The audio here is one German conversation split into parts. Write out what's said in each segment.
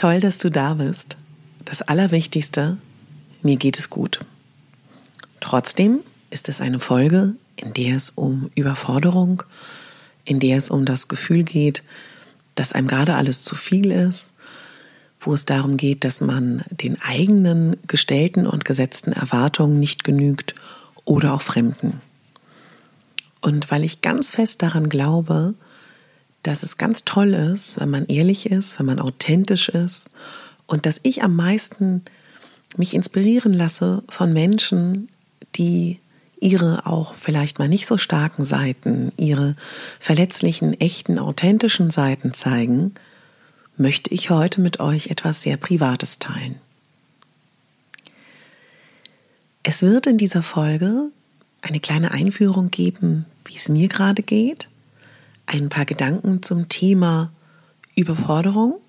Toll, dass du da bist. Das Allerwichtigste, mir geht es gut. Trotzdem ist es eine Folge, in der es um Überforderung, in der es um das Gefühl geht, dass einem gerade alles zu viel ist, wo es darum geht, dass man den eigenen gestellten und gesetzten Erwartungen nicht genügt oder auch Fremden. Und weil ich ganz fest daran glaube, dass es ganz toll ist, wenn man ehrlich ist, wenn man authentisch ist und dass ich am meisten mich inspirieren lasse von Menschen, die ihre auch vielleicht mal nicht so starken Seiten, ihre verletzlichen, echten, authentischen Seiten zeigen, möchte ich heute mit euch etwas sehr Privates teilen. Es wird in dieser Folge eine kleine Einführung geben, wie es mir gerade geht, ein paar Gedanken zum Thema Überforderung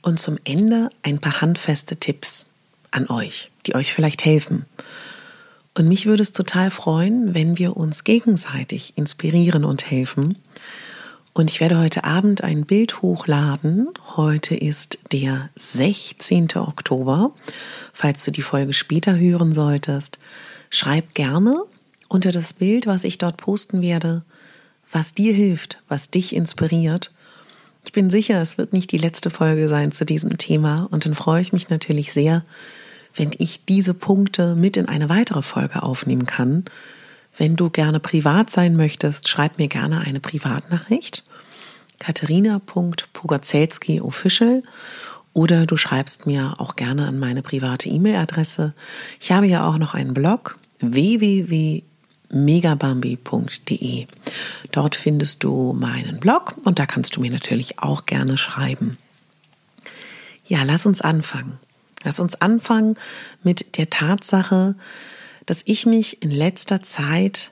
und zum Ende ein paar handfeste Tipps an euch, die euch vielleicht helfen. Und mich würde es total freuen, wenn wir uns gegenseitig inspirieren und helfen. Und ich werde heute Abend ein Bild hochladen. Heute ist der 16. Oktober. Falls du die Folge später hören solltest, schreib gerne unter das Bild, was ich dort posten werde, was dir hilft, was dich inspiriert. Ich bin sicher, es wird nicht die letzte Folge sein zu diesem Thema und dann freue ich mich natürlich sehr, wenn ich diese Punkte mit in eine weitere Folge aufnehmen kann. Wenn du gerne privat sein möchtest, schreib mir gerne eine Privatnachricht. Katharina.pogacelski official oder du schreibst mir auch gerne an meine private E-Mail-Adresse. Ich habe ja auch noch einen Blog www megabambi.de. Dort findest du meinen Blog und da kannst du mir natürlich auch gerne schreiben. Ja, lass uns anfangen. Lass uns anfangen mit der Tatsache, dass ich mich in letzter Zeit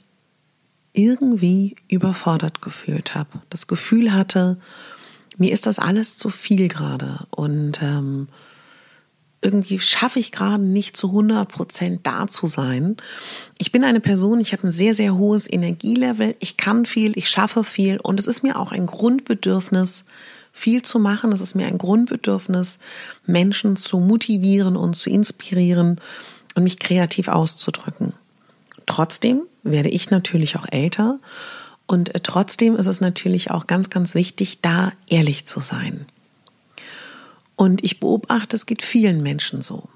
irgendwie überfordert gefühlt habe. Das Gefühl hatte, mir ist das alles zu viel gerade und ähm, irgendwie schaffe ich gerade nicht zu 100 Prozent da zu sein. Ich bin eine Person, ich habe ein sehr, sehr hohes Energielevel. Ich kann viel, ich schaffe viel und es ist mir auch ein Grundbedürfnis, viel zu machen. Es ist mir ein Grundbedürfnis, Menschen zu motivieren und zu inspirieren und mich kreativ auszudrücken. Trotzdem werde ich natürlich auch älter und trotzdem ist es natürlich auch ganz, ganz wichtig, da ehrlich zu sein. Und ich beobachte, es geht vielen Menschen so.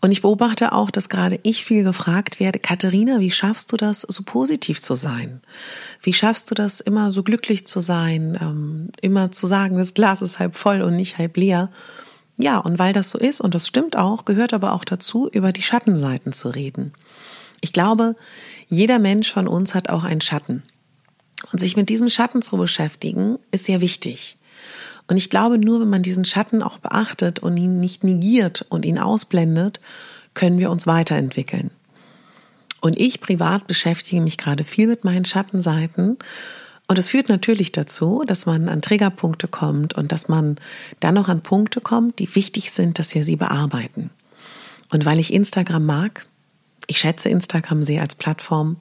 Und ich beobachte auch, dass gerade ich viel gefragt werde, Katharina, wie schaffst du das, so positiv zu sein? Wie schaffst du das, immer so glücklich zu sein, ähm, immer zu sagen, das Glas ist halb voll und nicht halb leer? Ja, und weil das so ist, und das stimmt auch, gehört aber auch dazu, über die Schattenseiten zu reden. Ich glaube, jeder Mensch von uns hat auch einen Schatten. Und sich mit diesem Schatten zu beschäftigen, ist sehr wichtig. Und ich glaube, nur wenn man diesen Schatten auch beachtet und ihn nicht negiert und ihn ausblendet, können wir uns weiterentwickeln. Und ich privat beschäftige mich gerade viel mit meinen Schattenseiten. Und es führt natürlich dazu, dass man an Triggerpunkte kommt und dass man dann noch an Punkte kommt, die wichtig sind, dass wir sie bearbeiten. Und weil ich Instagram mag, ich schätze Instagram sehr als Plattform,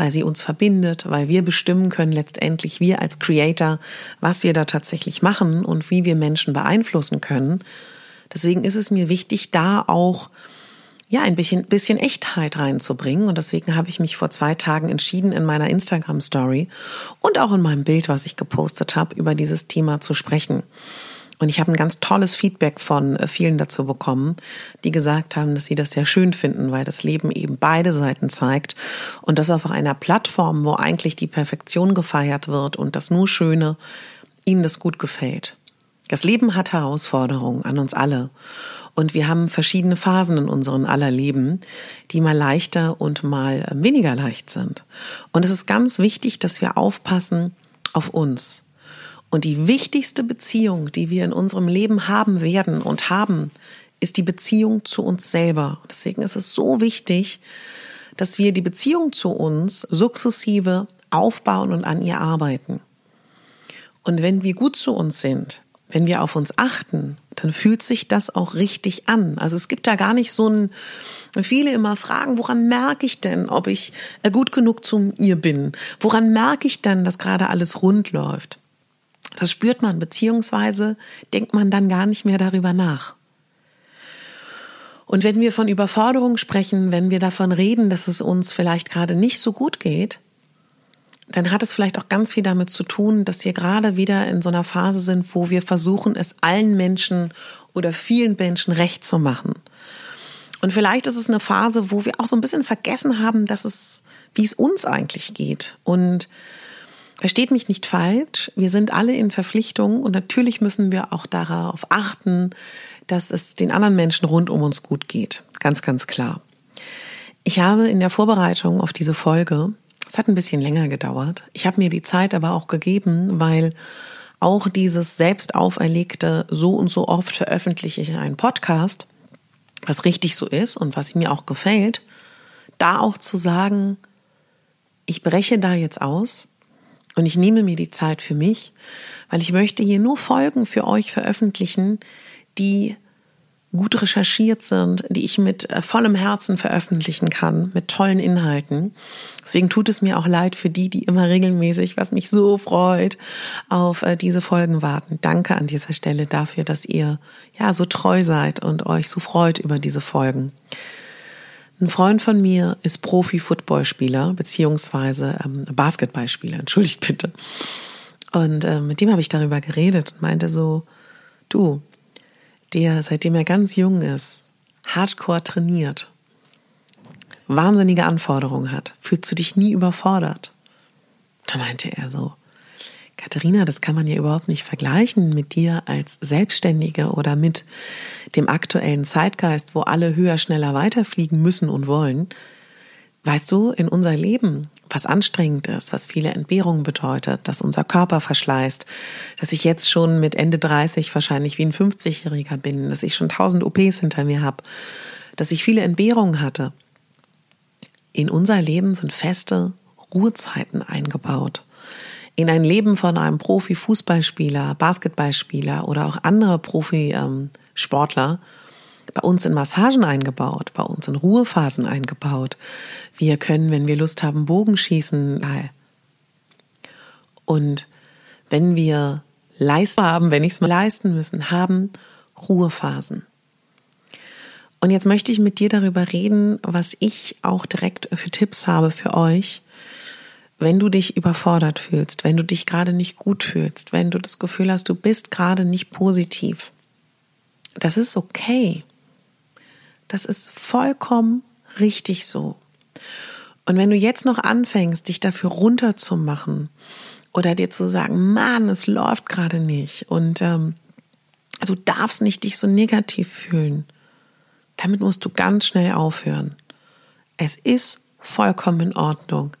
weil sie uns verbindet, weil wir bestimmen können letztendlich, wir als Creator, was wir da tatsächlich machen und wie wir Menschen beeinflussen können. Deswegen ist es mir wichtig, da auch ja, ein bisschen, bisschen Echtheit reinzubringen. Und deswegen habe ich mich vor zwei Tagen entschieden, in meiner Instagram Story und auch in meinem Bild, was ich gepostet habe, über dieses Thema zu sprechen. Und ich habe ein ganz tolles Feedback von äh, vielen dazu bekommen, die gesagt haben, dass sie das sehr schön finden, weil das Leben eben beide Seiten zeigt und das auf einer Plattform, wo eigentlich die Perfektion gefeiert wird und das nur Schöne, ihnen das gut gefällt. Das Leben hat Herausforderungen an uns alle. Und wir haben verschiedene Phasen in unserem aller Leben, die mal leichter und mal äh, weniger leicht sind. Und es ist ganz wichtig, dass wir aufpassen auf uns. Und die wichtigste Beziehung, die wir in unserem Leben haben werden und haben, ist die Beziehung zu uns selber. Deswegen ist es so wichtig, dass wir die Beziehung zu uns sukzessive aufbauen und an ihr arbeiten. Und wenn wir gut zu uns sind, wenn wir auf uns achten, dann fühlt sich das auch richtig an. Also es gibt da gar nicht so ein, viele immer fragen, woran merke ich denn, ob ich äh, gut genug zu ihr bin? Woran merke ich denn, dass gerade alles rund läuft? Das spürt man, beziehungsweise denkt man dann gar nicht mehr darüber nach. Und wenn wir von Überforderung sprechen, wenn wir davon reden, dass es uns vielleicht gerade nicht so gut geht, dann hat es vielleicht auch ganz viel damit zu tun, dass wir gerade wieder in so einer Phase sind, wo wir versuchen, es allen Menschen oder vielen Menschen recht zu machen. Und vielleicht ist es eine Phase, wo wir auch so ein bisschen vergessen haben, dass es, wie es uns eigentlich geht. Und versteht mich nicht falsch, wir sind alle in Verpflichtung und natürlich müssen wir auch darauf achten, dass es den anderen Menschen rund um uns gut geht. Ganz, ganz klar. Ich habe in der Vorbereitung auf diese Folge es hat ein bisschen länger gedauert. Ich habe mir die Zeit aber auch gegeben, weil auch dieses selbst auferlegte so und so oft veröffentliche ich einen Podcast, was richtig so ist und was mir auch gefällt, da auch zu sagen, ich breche da jetzt aus und ich nehme mir die Zeit für mich, weil ich möchte hier nur Folgen für euch veröffentlichen, die gut recherchiert sind, die ich mit äh, vollem Herzen veröffentlichen kann, mit tollen Inhalten. Deswegen tut es mir auch leid für die, die immer regelmäßig, was mich so freut, auf äh, diese Folgen warten. Danke an dieser Stelle dafür, dass ihr ja so treu seid und euch so freut über diese Folgen. Ein Freund von mir ist Profi-Footballspieler beziehungsweise ähm, Basketballspieler, entschuldigt bitte. Und äh, mit dem habe ich darüber geredet und meinte so, du, der, seitdem er ganz jung ist, hardcore trainiert, wahnsinnige Anforderungen hat, fühlst du dich nie überfordert? Da meinte er so, Katharina, das kann man ja überhaupt nicht vergleichen mit dir als Selbstständige oder mit dem aktuellen Zeitgeist, wo alle höher, schneller weiterfliegen müssen und wollen. Weißt du, in unser Leben, was anstrengend ist, was viele Entbehrungen bedeutet, dass unser Körper verschleißt, dass ich jetzt schon mit Ende 30 wahrscheinlich wie ein 50-Jähriger bin, dass ich schon tausend OPs hinter mir habe, dass ich viele Entbehrungen hatte. In unser Leben sind feste Ruhezeiten eingebaut. In ein Leben von einem Profi-Fußballspieler, Basketballspieler oder auch andere Profisportler bei uns in Massagen eingebaut, bei uns in Ruhephasen eingebaut. Wir können, wenn wir Lust haben, Bogenschießen. Und wenn wir leisten haben, wenn ich es mal leisten müssen, haben Ruhephasen. Und jetzt möchte ich mit dir darüber reden, was ich auch direkt für Tipps habe für euch, wenn du dich überfordert fühlst, wenn du dich gerade nicht gut fühlst, wenn du das Gefühl hast, du bist gerade nicht positiv. Das ist okay. Das ist vollkommen richtig so. Und wenn du jetzt noch anfängst, dich dafür runterzumachen oder dir zu sagen, Mann, es läuft gerade nicht und ähm, du darfst nicht dich so negativ fühlen, damit musst du ganz schnell aufhören. Es ist vollkommen in Ordnung.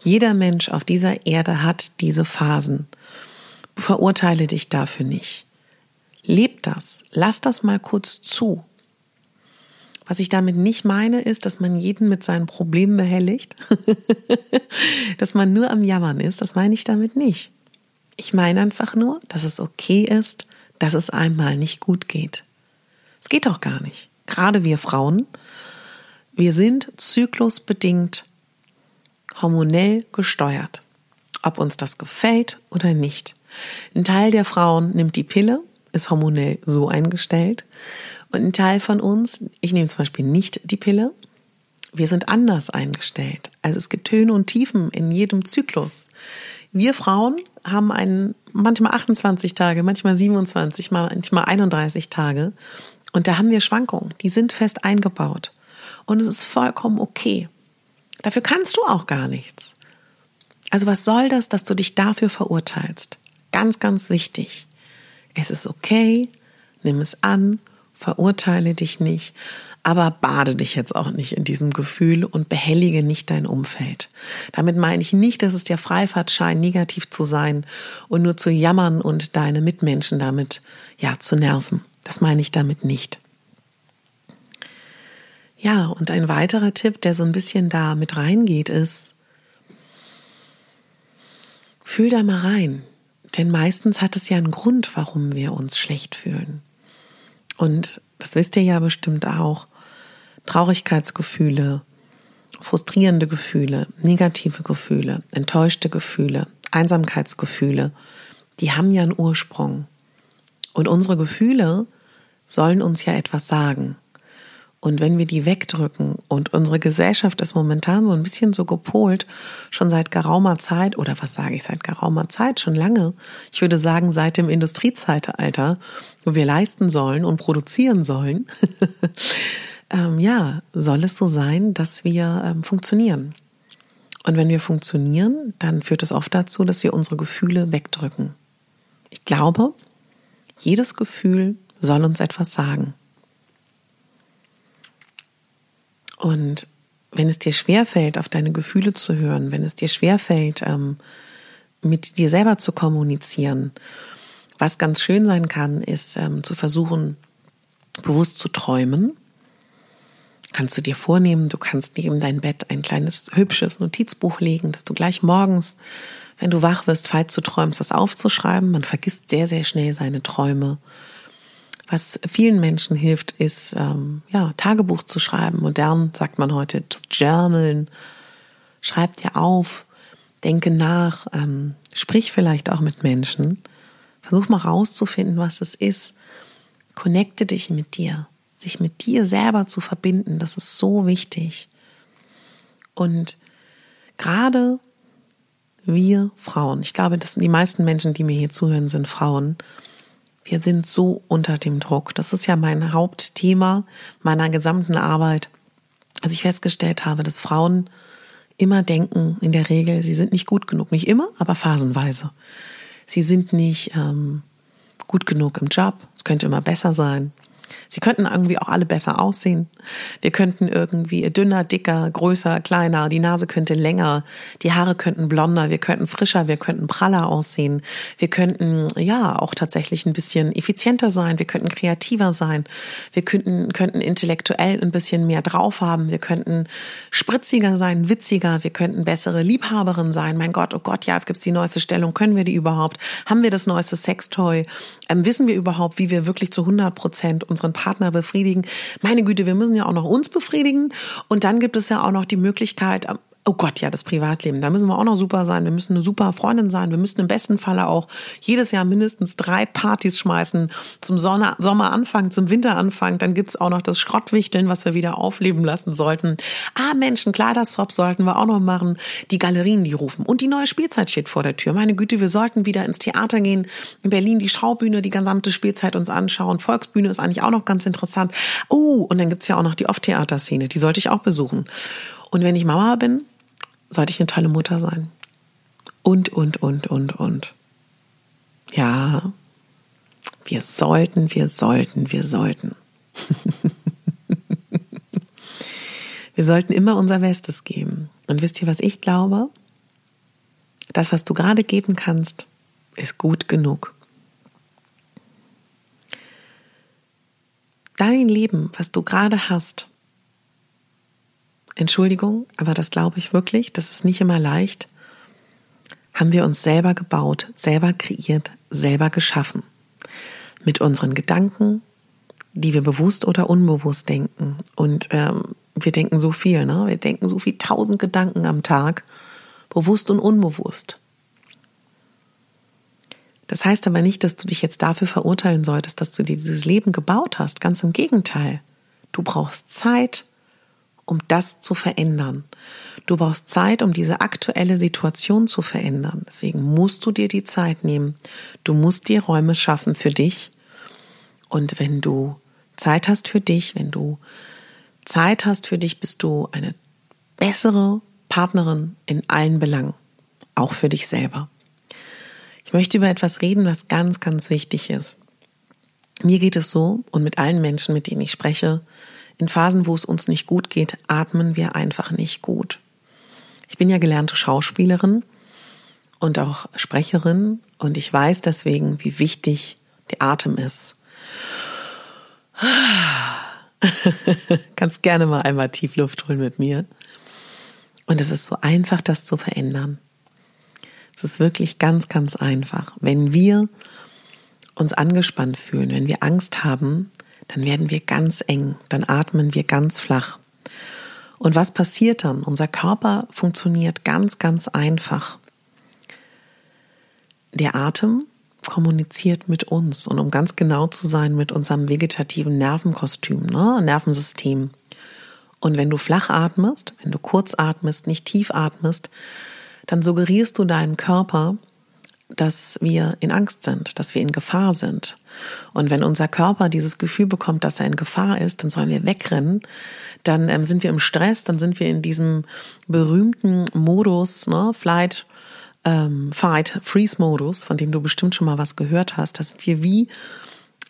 Jeder Mensch auf dieser Erde hat diese Phasen. Verurteile dich dafür nicht. Leb das. Lass das mal kurz zu. Was ich damit nicht meine, ist, dass man jeden mit seinen Problemen behelligt, dass man nur am Jammern ist. Das meine ich damit nicht. Ich meine einfach nur, dass es okay ist, dass es einmal nicht gut geht. Es geht doch gar nicht. Gerade wir Frauen, wir sind zyklusbedingt hormonell gesteuert. Ob uns das gefällt oder nicht. Ein Teil der Frauen nimmt die Pille, ist hormonell so eingestellt. Und ein Teil von uns, ich nehme zum Beispiel nicht die Pille, wir sind anders eingestellt. Also es gibt Höhen und Tiefen in jedem Zyklus. Wir Frauen haben einen, manchmal 28 Tage, manchmal 27, manchmal 31 Tage. Und da haben wir Schwankungen. Die sind fest eingebaut. Und es ist vollkommen okay. Dafür kannst du auch gar nichts. Also was soll das, dass du dich dafür verurteilst? Ganz, ganz wichtig. Es ist okay, nimm es an, verurteile dich nicht, aber bade dich jetzt auch nicht in diesem Gefühl und behellige nicht dein Umfeld. Damit meine ich nicht, dass es dir Freifahrt scheint, negativ zu sein und nur zu jammern und deine Mitmenschen damit, ja, zu nerven. Das meine ich damit nicht. Ja, und ein weiterer Tipp, der so ein bisschen da mit reingeht, ist, fühl da mal rein. Denn meistens hat es ja einen Grund, warum wir uns schlecht fühlen. Und das wisst ihr ja bestimmt auch. Traurigkeitsgefühle, frustrierende Gefühle, negative Gefühle, enttäuschte Gefühle, Einsamkeitsgefühle, die haben ja einen Ursprung. Und unsere Gefühle sollen uns ja etwas sagen. Und wenn wir die wegdrücken und unsere Gesellschaft ist momentan so ein bisschen so gepolt, schon seit geraumer Zeit, oder was sage ich seit geraumer Zeit, schon lange, ich würde sagen seit dem Industriezeitalter, wo wir leisten sollen und produzieren sollen, ähm, ja, soll es so sein, dass wir ähm, funktionieren. Und wenn wir funktionieren, dann führt es oft dazu, dass wir unsere Gefühle wegdrücken. Ich glaube, jedes Gefühl soll uns etwas sagen. Und wenn es dir schwerfällt, auf deine Gefühle zu hören, wenn es dir schwerfällt, ähm, mit dir selber zu kommunizieren, was ganz schön sein kann, ist ähm, zu versuchen, bewusst zu träumen. Kannst du dir vornehmen, du kannst neben dein Bett ein kleines, hübsches Notizbuch legen, dass du gleich morgens, wenn du wach wirst, falls du träumst, das aufzuschreiben. Man vergisst sehr, sehr schnell seine Träume. Was vielen Menschen hilft, ist ähm, ja Tagebuch zu schreiben. Modern sagt man heute zu journalen. Schreib dir auf, denke nach, ähm, sprich vielleicht auch mit Menschen. Versuch mal rauszufinden, was es ist. Connecte dich mit dir. Sich mit dir selber zu verbinden, das ist so wichtig. Und gerade wir Frauen, ich glaube, dass die meisten Menschen, die mir hier zuhören, sind Frauen, wir sind so unter dem Druck. Das ist ja mein Hauptthema meiner gesamten Arbeit. Als ich festgestellt habe, dass Frauen immer denken, in der Regel, sie sind nicht gut genug. Nicht immer, aber phasenweise. Sie sind nicht ähm, gut genug im Job. Es könnte immer besser sein. Sie könnten irgendwie auch alle besser aussehen. Wir könnten irgendwie dünner, dicker, größer, kleiner, die Nase könnte länger, die Haare könnten blonder, wir könnten frischer, wir könnten praller aussehen. Wir könnten ja auch tatsächlich ein bisschen effizienter sein, wir könnten kreativer sein, wir könnten, könnten intellektuell ein bisschen mehr drauf haben, wir könnten spritziger sein, witziger, wir könnten bessere Liebhaberin sein. Mein Gott, oh Gott, ja, es gibt die neueste Stellung, können wir die überhaupt? Haben wir das neueste Sextoy? Ähm, wissen wir überhaupt, wie wir wirklich zu 100 Prozent unseren Partner befriedigen. Meine Güte, wir müssen ja auch noch uns befriedigen. Und dann gibt es ja auch noch die Möglichkeit, Oh Gott, ja, das Privatleben. Da müssen wir auch noch super sein. Wir müssen eine super Freundin sein. Wir müssen im besten Falle auch jedes Jahr mindestens drei Partys schmeißen. Zum Sommeranfang, zum Winteranfang. Dann gibt's auch noch das Schrottwichteln, was wir wieder aufleben lassen sollten. Ah, Menschen, Kleiderswap sollten wir auch noch machen. Die Galerien, die rufen. Und die neue Spielzeit steht vor der Tür. Meine Güte, wir sollten wieder ins Theater gehen. In Berlin die Schaubühne, die gesamte Spielzeit uns anschauen. Volksbühne ist eigentlich auch noch ganz interessant. Oh, und dann gibt's ja auch noch die Off-Theater-Szene. Die sollte ich auch besuchen. Und wenn ich Mama bin, sollte ich eine tolle Mutter sein. Und, und, und, und, und. Ja, wir sollten, wir sollten, wir sollten. wir sollten immer unser Bestes geben. Und wisst ihr, was ich glaube? Das, was du gerade geben kannst, ist gut genug. Dein Leben, was du gerade hast, Entschuldigung, aber das glaube ich wirklich, das ist nicht immer leicht, haben wir uns selber gebaut, selber kreiert, selber geschaffen. Mit unseren Gedanken, die wir bewusst oder unbewusst denken. Und ähm, Wir denken so viel, ne? Wir denken so viel tausend Gedanken am Tag, bewusst und unbewusst. Das heißt aber nicht, dass du dich jetzt dafür verurteilen solltest, dass du dir dieses Leben gebaut hast. Ganz im Gegenteil. Du brauchst Zeit, um das zu verändern. Du brauchst Zeit, um diese aktuelle Situation zu verändern. Deswegen musst du dir die Zeit nehmen. Du musst dir Räume schaffen für dich. Und wenn du Zeit hast für dich, wenn du Zeit hast für dich, bist du eine bessere Partnerin in allen Belangen, auch für dich selber. Ich möchte über etwas reden, was ganz, ganz wichtig ist. Mir geht es so und mit allen Menschen, mit denen ich spreche, in Phasen, wo es uns nicht gut geht, atmen wir einfach nicht gut. Ich bin ja gelernte Schauspielerin und auch Sprecherin und ich weiß deswegen, wie wichtig der Atem ist. Kannst gerne mal einmal tief Luft holen mit mir. Und es ist so einfach, das zu verändern. Es ist wirklich ganz, ganz einfach. Wenn wir uns angespannt fühlen, wenn wir Angst haben, dann werden wir ganz eng, dann atmen wir ganz flach. Und was passiert dann? Unser Körper funktioniert ganz, ganz einfach. Der Atem kommuniziert mit uns und um ganz genau zu sein, mit unserem vegetativen Nervenkostüm, ne? Nervensystem. Und wenn du flach atmest, wenn du kurz atmest, nicht tief atmest, dann suggerierst du deinem Körper, dass wir in Angst sind, dass wir in Gefahr sind. Und wenn unser Körper dieses Gefühl bekommt, dass er in Gefahr ist, dann sollen wir wegrennen. Dann ähm, sind wir im Stress, dann sind wir in diesem berühmten Modus, ne, Flight, ähm, Fight, Freeze-Modus, von dem du bestimmt schon mal was gehört hast. Da sind wir wie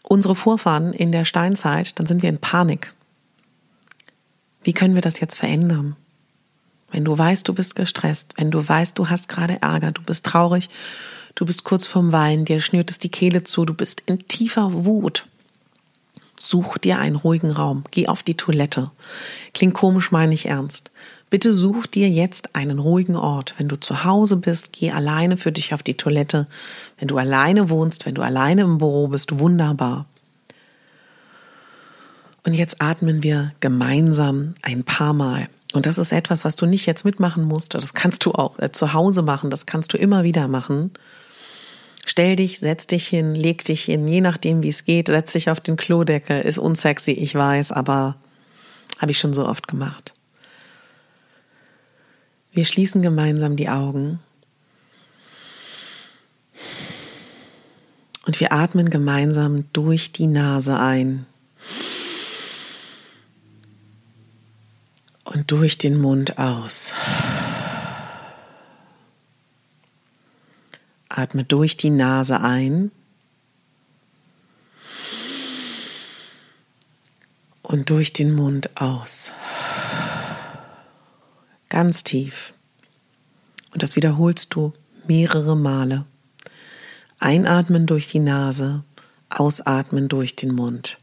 unsere Vorfahren in der Steinzeit, dann sind wir in Panik. Wie können wir das jetzt verändern? Wenn du weißt, du bist gestresst, wenn du weißt, du hast gerade Ärger, du bist traurig du bist kurz vorm Weinen, dir schnürt es die Kehle zu, du bist in tiefer Wut. Such dir einen ruhigen Raum, geh auf die Toilette. Klingt komisch, meine ich ernst. Bitte such dir jetzt einen ruhigen Ort. Wenn du zu Hause bist, geh alleine für dich auf die Toilette. Wenn du alleine wohnst, wenn du alleine im Büro bist, wunderbar. Und jetzt atmen wir gemeinsam ein paar Mal. Und das ist etwas, was du nicht jetzt mitmachen musst. Das kannst du auch äh, zu Hause machen. Das kannst du immer wieder machen. Stell dich, setz dich hin, leg dich hin, je nachdem, wie es geht, setz dich auf den Klodeckel. Ist unsexy, ich weiß, aber habe ich schon so oft gemacht. Wir schließen gemeinsam die Augen und wir atmen gemeinsam durch die Nase ein und durch den Mund aus. Atme durch die Nase ein und durch den Mund aus. Ganz tief. Und das wiederholst du mehrere Male. Einatmen durch die Nase, ausatmen durch den Mund.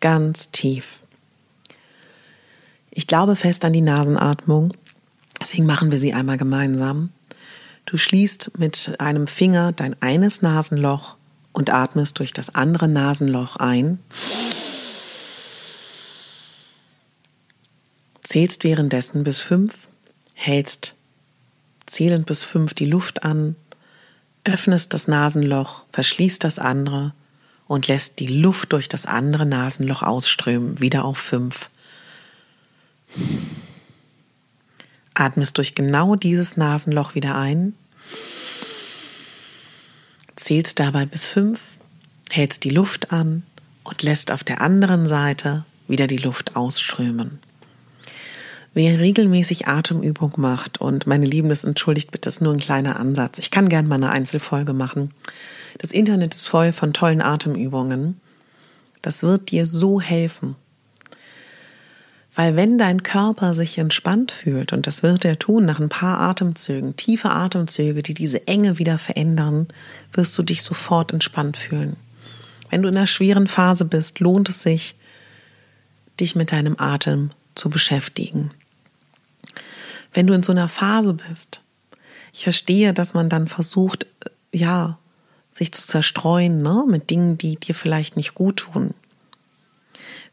Ganz tief. Ich glaube fest an die Nasenatmung, deswegen machen wir sie einmal gemeinsam. Du schließt mit einem Finger dein eines Nasenloch und atmest durch das andere Nasenloch ein. Zählst währenddessen bis fünf, hältst zählend bis fünf die Luft an, öffnest das Nasenloch, verschließt das andere und lässt die Luft durch das andere Nasenloch ausströmen, wieder auf fünf. Atmest durch genau dieses Nasenloch wieder ein. Zählst dabei bis fünf, hältst die Luft an und lässt auf der anderen Seite wieder die Luft ausströmen. Wer regelmäßig Atemübung macht, und meine Lieben, das entschuldigt bitte, das ist nur ein kleiner Ansatz. Ich kann gerne mal eine Einzelfolge machen. Das Internet ist voll von tollen Atemübungen. Das wird dir so helfen. Weil wenn dein Körper sich entspannt fühlt, und das wird er tun nach ein paar Atemzügen, tiefe Atemzüge, die diese Enge wieder verändern, wirst du dich sofort entspannt fühlen. Wenn du in einer schweren Phase bist, lohnt es sich, dich mit deinem Atem zu beschäftigen. Wenn du in so einer Phase bist, ich verstehe, dass man dann versucht, ja, sich zu zerstreuen, ne, mit Dingen, die dir vielleicht nicht gut tun.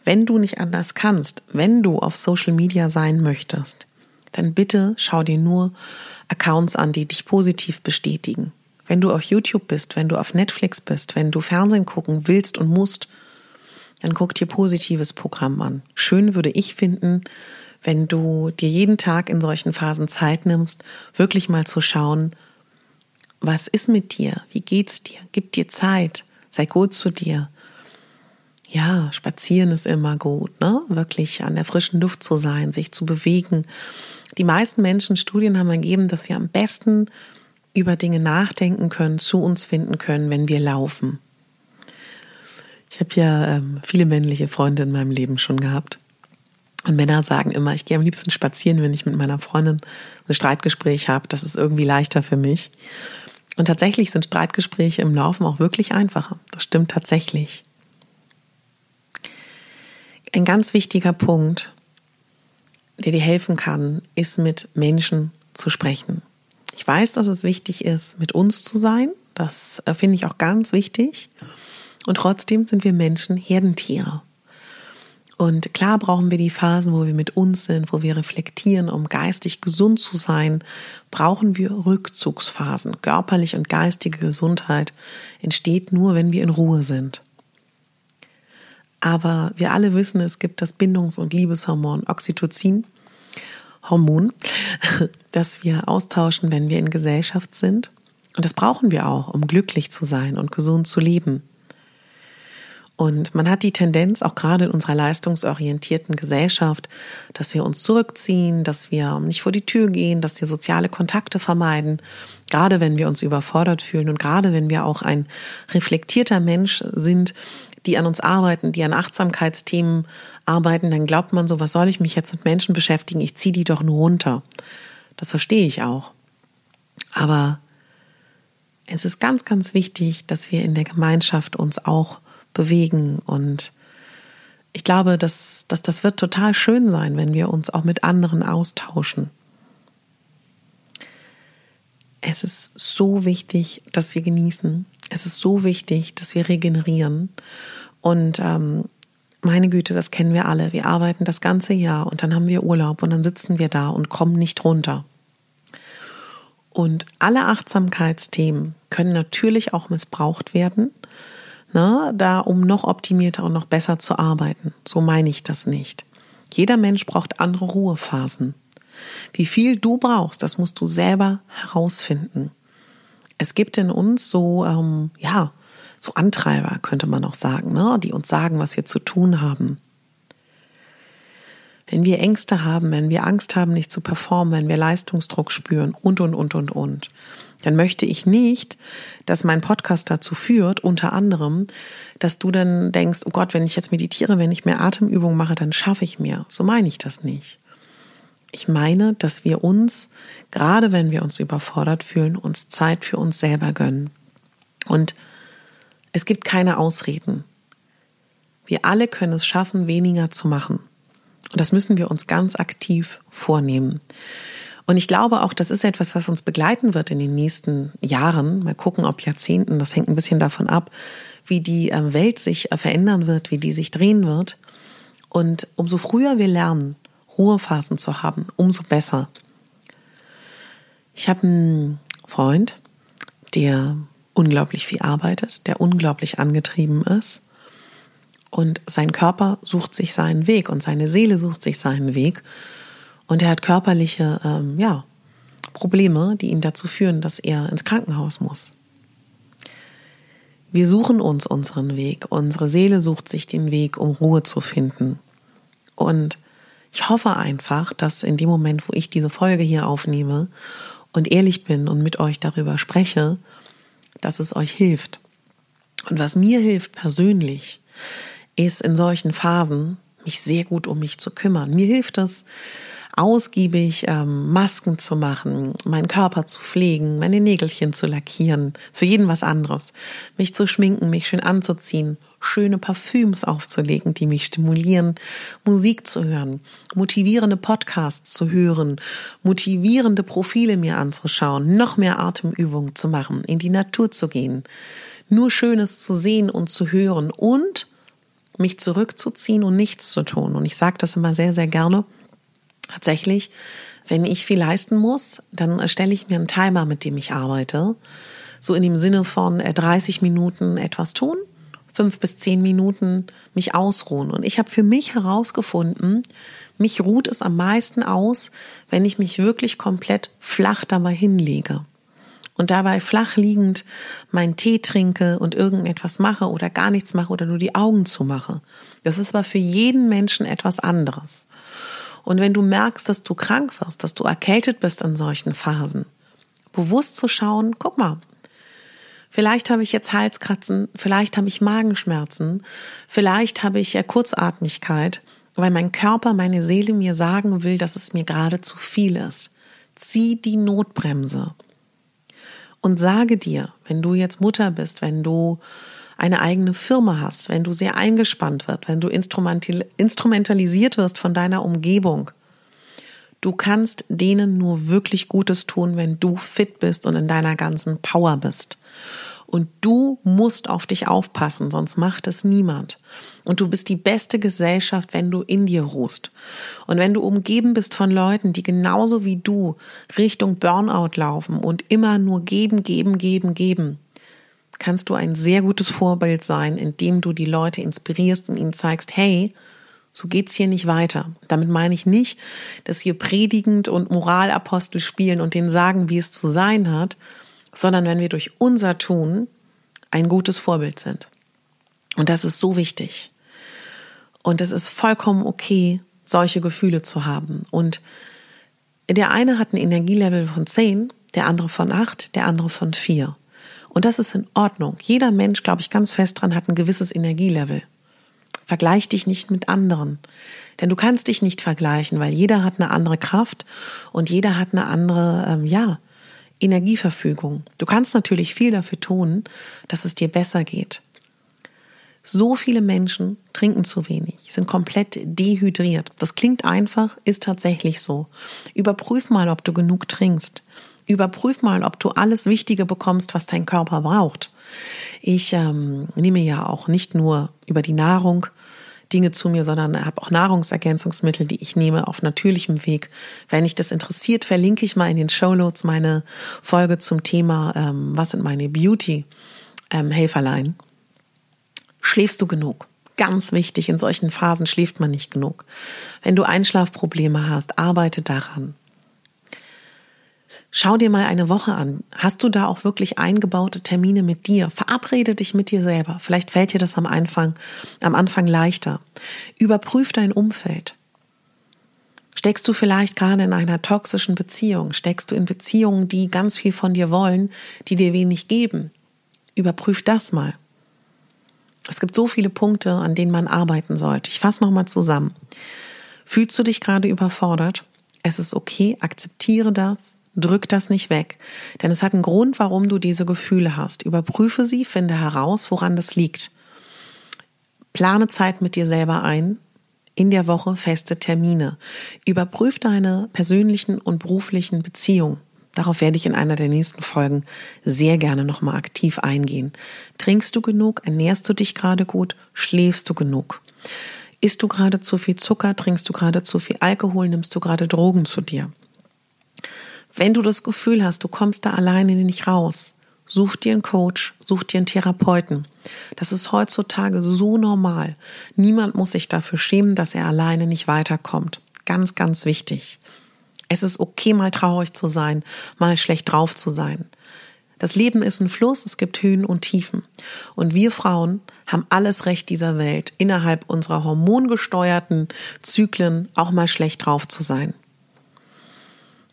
Wenn du nicht anders kannst, wenn du auf Social Media sein möchtest, dann bitte schau dir nur Accounts an, die dich positiv bestätigen. Wenn du auf YouTube bist, wenn du auf Netflix bist, wenn du Fernsehen gucken willst und musst, dann guck dir positives Programm an. Schön würde ich finden, wenn du dir jeden Tag in solchen Phasen Zeit nimmst, wirklich mal zu schauen, was ist mit dir? Wie geht's dir? Gib dir Zeit. Sei gut zu dir. Ja, spazieren ist immer gut, ne? Wirklich an der frischen Luft zu sein, sich zu bewegen. Die meisten Menschen, Studien haben ergeben, dass wir am besten über Dinge nachdenken können, zu uns finden können, wenn wir laufen. Ich habe ja ähm, viele männliche Freunde in meinem Leben schon gehabt. Und Männer sagen immer, ich gehe am liebsten spazieren, wenn ich mit meiner Freundin ein Streitgespräch habe. Das ist irgendwie leichter für mich. Und tatsächlich sind Streitgespräche im Laufen auch wirklich einfacher. Das stimmt tatsächlich. Ein ganz wichtiger Punkt, der dir helfen kann, ist mit Menschen zu sprechen. Ich weiß, dass es wichtig ist, mit uns zu sein. Das äh, finde ich auch ganz wichtig. Und trotzdem sind wir Menschen Herdentiere. Und klar brauchen wir die Phasen, wo wir mit uns sind, wo wir reflektieren, um geistig gesund zu sein, brauchen wir Rückzugsphasen. Körperliche und geistige Gesundheit entsteht nur, wenn wir in Ruhe sind. Aber wir alle wissen, es gibt das Bindungs- und Liebeshormon Oxytocin, Hormon, das wir austauschen, wenn wir in Gesellschaft sind. Und das brauchen wir auch, um glücklich zu sein und gesund zu leben. Und man hat die Tendenz, auch gerade in unserer leistungsorientierten Gesellschaft, dass wir uns zurückziehen, dass wir nicht vor die Tür gehen, dass wir soziale Kontakte vermeiden, gerade wenn wir uns überfordert fühlen und gerade wenn wir auch ein reflektierter Mensch sind, die an uns arbeiten, die an Achtsamkeitsthemen arbeiten, dann glaubt man so, was soll ich mich jetzt mit Menschen beschäftigen? Ich ziehe die doch nur runter. Das verstehe ich auch. Aber es ist ganz, ganz wichtig, dass wir in der Gemeinschaft uns auch bewegen. Und ich glaube, dass, dass das wird total schön sein, wenn wir uns auch mit anderen austauschen. Es ist so wichtig, dass wir genießen. Es ist so wichtig, dass wir regenerieren. Und ähm, meine Güte, das kennen wir alle. Wir arbeiten das ganze Jahr und dann haben wir Urlaub und dann sitzen wir da und kommen nicht runter. Und alle Achtsamkeitsthemen können natürlich auch missbraucht werden ne, da um noch optimierter und noch besser zu arbeiten. So meine ich das nicht. Jeder Mensch braucht andere Ruhephasen. Wie viel du brauchst, das musst du selber herausfinden. Es gibt in uns so, ähm, ja, so Antreiber, könnte man auch sagen, ne, die uns sagen, was wir zu tun haben. Wenn wir Ängste haben, wenn wir Angst haben, nicht zu performen, wenn wir Leistungsdruck spüren und, und, und, und, und, dann möchte ich nicht, dass mein Podcast dazu führt, unter anderem, dass du dann denkst, oh Gott, wenn ich jetzt meditiere, wenn ich mehr Atemübungen mache, dann schaffe ich mehr. So meine ich das nicht. Ich meine, dass wir uns, gerade wenn wir uns überfordert fühlen, uns Zeit für uns selber gönnen. Und es gibt keine Ausreden. Wir alle können es schaffen, weniger zu machen. Und das müssen wir uns ganz aktiv vornehmen. Und ich glaube auch, das ist etwas, was uns begleiten wird in den nächsten Jahren. Mal gucken, ob Jahrzehnten. Das hängt ein bisschen davon ab, wie die ähm, Welt sich äh, verändern wird, wie die sich drehen wird. Und umso früher wir lernen, Ruhephasen zu haben, umso besser. Ich habe einen Freund, der unglaublich viel arbeitet, der unglaublich angetrieben ist. Und sein Körper sucht sich seinen Weg und seine Seele sucht sich seinen Weg. Und er hat körperliche, ähm, ja, Probleme, die ihn dazu führen, dass er ins Krankenhaus muss. Wir suchen uns unseren Weg. Unsere Seele sucht sich den Weg, um Ruhe zu finden. Und ich hoffe einfach, dass in dem Moment, wo ich diese Folge hier aufnehme und ehrlich bin und mit euch darüber spreche, dass es euch hilft. Und was mir hilft persönlich, ist in solchen Phasen, mich sehr gut um mich zu kümmern. Mir hilft es, ausgiebig ähm, Masken zu machen, meinen Körper zu pflegen, meine Nägelchen zu lackieren, zu jedem was anderes, mich zu schminken, mich schön anzuziehen, schöne Parfüms aufzulegen, die mich stimulieren, Musik zu hören, motivierende Podcasts zu hören, motivierende Profile mir anzuschauen, noch mehr Atemübungen zu machen, in die Natur zu gehen, nur Schönes zu sehen und zu hören und mich zurückzuziehen und nichts zu tun. Und ich sage das immer sehr, sehr gerne. Tatsächlich, wenn ich viel leisten muss, dann stelle ich mir einen Timer, mit dem ich arbeite. So in dem Sinne von 30 äh, Minuten etwas tun, fünf bis zehn Minuten mich ausruhen. Und ich habe für mich herausgefunden, mich ruht es am meisten aus, wenn ich mich wirklich komplett flach dabei hinlege und dabei flach liegend meinen Tee trinke und irgendetwas mache oder gar nichts mache oder nur die Augen zumache. Das ist aber für jeden Menschen etwas anderes. Und wenn du merkst, dass du krank wirst, dass du erkältet bist in solchen Phasen, bewusst zu schauen, guck mal, vielleicht habe ich jetzt Halskratzen, vielleicht habe ich Magenschmerzen, vielleicht habe ich Kurzatmigkeit, weil mein Körper, meine Seele mir sagen will, dass es mir gerade zu viel ist. Zieh die Notbremse und sage dir, wenn du jetzt Mutter bist, wenn du eine eigene Firma hast, wenn du sehr eingespannt wird, wenn du instrumentalisiert wirst von deiner Umgebung, du kannst denen nur wirklich Gutes tun, wenn du fit bist und in deiner ganzen Power bist. Und du musst auf dich aufpassen, sonst macht es niemand. Und du bist die beste Gesellschaft, wenn du in dir ruhst. Und wenn du umgeben bist von Leuten, die genauso wie du Richtung Burnout laufen und immer nur geben, geben, geben, geben, kannst du ein sehr gutes Vorbild sein, indem du die Leute inspirierst und ihnen zeigst, hey, so geht's hier nicht weiter. Damit meine ich nicht, dass wir predigend und Moralapostel spielen und denen sagen, wie es zu sein hat, sondern wenn wir durch unser Tun ein gutes Vorbild sind. Und das ist so wichtig. Und es ist vollkommen okay, solche Gefühle zu haben. Und der eine hat ein Energielevel von 10, der andere von 8, der andere von 4. Und das ist in Ordnung. Jeder Mensch, glaube ich, ganz fest dran, hat ein gewisses Energielevel. Vergleich dich nicht mit anderen. Denn du kannst dich nicht vergleichen, weil jeder hat eine andere Kraft und jeder hat eine andere, ähm, ja, Energieverfügung. Du kannst natürlich viel dafür tun, dass es dir besser geht. So viele Menschen trinken zu wenig, sind komplett dehydriert. Das klingt einfach, ist tatsächlich so. Überprüf mal, ob du genug trinkst. Überprüf mal, ob du alles Wichtige bekommst, was dein Körper braucht. Ich ähm, nehme ja auch nicht nur über die Nahrung Dinge zu mir, sondern habe auch Nahrungsergänzungsmittel, die ich nehme auf natürlichem Weg. Wenn dich das interessiert, verlinke ich mal in den Show Notes meine Folge zum Thema, ähm, was sind meine Beauty-Helferlein. Ähm, Schläfst du genug? Ganz wichtig, in solchen Phasen schläft man nicht genug. Wenn du Einschlafprobleme hast, arbeite daran. Schau dir mal eine Woche an. Hast du da auch wirklich eingebaute Termine mit dir? Verabrede dich mit dir selber. Vielleicht fällt dir das am Anfang, am Anfang leichter. Überprüf dein Umfeld. Steckst du vielleicht gerade in einer toxischen Beziehung? Steckst du in Beziehungen, die ganz viel von dir wollen, die dir wenig geben? Überprüf das mal. Es gibt so viele Punkte, an denen man arbeiten sollte. Ich fasse nochmal zusammen. Fühlst du dich gerade überfordert? Es ist okay, akzeptiere das, Drück das nicht weg, denn es hat einen Grund, warum du diese Gefühle hast. Überprüfe sie, finde heraus, woran das liegt. Plane Zeit mit dir selber ein, in der Woche feste Termine. Überprüf deine persönlichen und beruflichen Beziehungen. Darauf werde ich in einer der nächsten Folgen sehr gerne nochmal aktiv eingehen. Trinkst du genug? Ernährst du dich gerade gut? Schläfst du genug? Isst du gerade zu viel Zucker? Trinkst du gerade zu viel Alkohol? Nimmst du gerade Drogen zu dir? Wenn du das Gefühl hast, du kommst da alleine nicht raus, such dir einen Coach, such dir einen Therapeuten. Das ist heutzutage so normal. Niemand muss sich dafür schämen, dass er alleine nicht weiterkommt. Ganz, ganz wichtig. Es ist okay, mal traurig zu sein, mal schlecht drauf zu sein. Das Leben ist ein Fluss, es gibt Höhen und Tiefen. Und wir Frauen haben alles Recht dieser Welt, innerhalb unserer hormongesteuerten Zyklen auch mal schlecht drauf zu sein.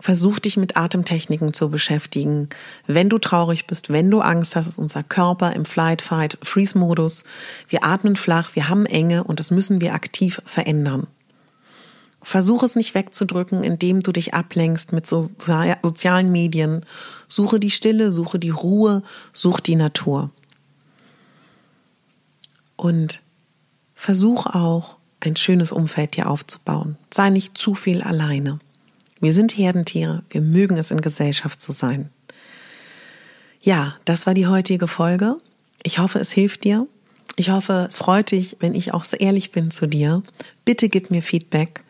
Versuch dich mit Atemtechniken zu beschäftigen. Wenn du traurig bist, wenn du Angst hast, ist unser Körper im Flight, Fight, Freeze Modus. Wir atmen flach, wir haben Enge und das müssen wir aktiv verändern. Versuch es nicht wegzudrücken, indem du dich ablenkst mit so sozialen Medien. Suche die Stille, suche die Ruhe, such die Natur. Und versuch auch, ein schönes Umfeld dir aufzubauen. Sei nicht zu viel alleine. Wir sind Herdentiere, wir mögen es in Gesellschaft zu sein. Ja, das war die heutige Folge. Ich hoffe, es hilft dir. Ich hoffe, es freut dich, wenn ich auch so ehrlich bin zu dir. Bitte gib mir Feedback,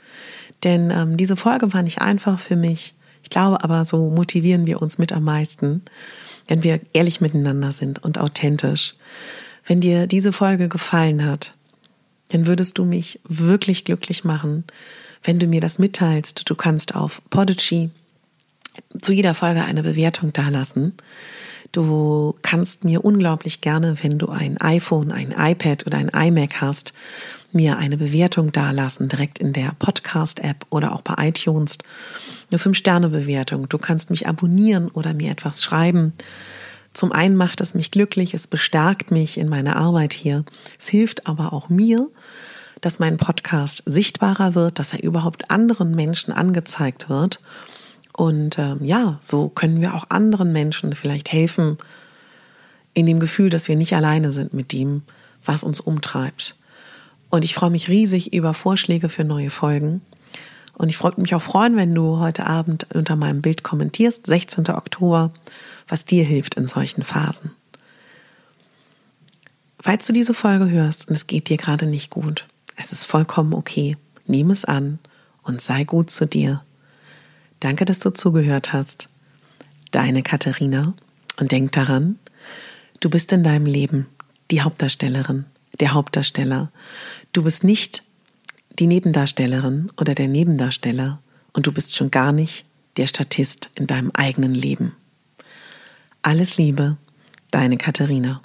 denn ähm, diese Folge war nicht einfach für mich. Ich glaube aber, so motivieren wir uns mit am meisten, wenn wir ehrlich miteinander sind und authentisch. Wenn dir diese Folge gefallen hat, dann würdest du mich wirklich glücklich machen, wenn du mir das mitteilst. Du kannst auf Podigy zu jeder Folge eine Bewertung dalassen. Du kannst mir unglaublich gerne, wenn du ein iPhone, ein iPad oder ein iMac hast, mir eine Bewertung dalassen, direkt in der Podcast-App oder auch bei iTunes. Eine Fünf-Sterne-Bewertung. Du kannst mich abonnieren oder mir etwas schreiben. Zum einen macht es mich glücklich, es bestärkt mich in meiner Arbeit hier. Es hilft aber auch mir, dass mein Podcast sichtbarer wird, dass er überhaupt anderen Menschen angezeigt wird. Und ähm, ja, so können wir auch anderen Menschen vielleicht helfen, in dem Gefühl, dass wir nicht alleine sind mit dem, was uns umtreibt. Und ich freue mich riesig über Vorschläge für neue Folgen. Und ich freue mich auch freuen, wenn du heute Abend unter meinem Bild kommentierst, 16. Oktober, was dir hilft in solchen Phasen. Falls du diese Folge hörst und es geht dir gerade nicht gut, es ist vollkommen okay. Nimm es an und sei gut zu dir. Danke, dass du zugehört hast. Deine Katharina. Und denk daran, du bist in deinem Leben die Hauptdarstellerin, der Hauptdarsteller. Du bist nicht die Nebendarstellerin oder der Nebendarsteller und du bist schon gar nicht der Statist in deinem eigenen Leben. Alles Liebe, deine Katharina.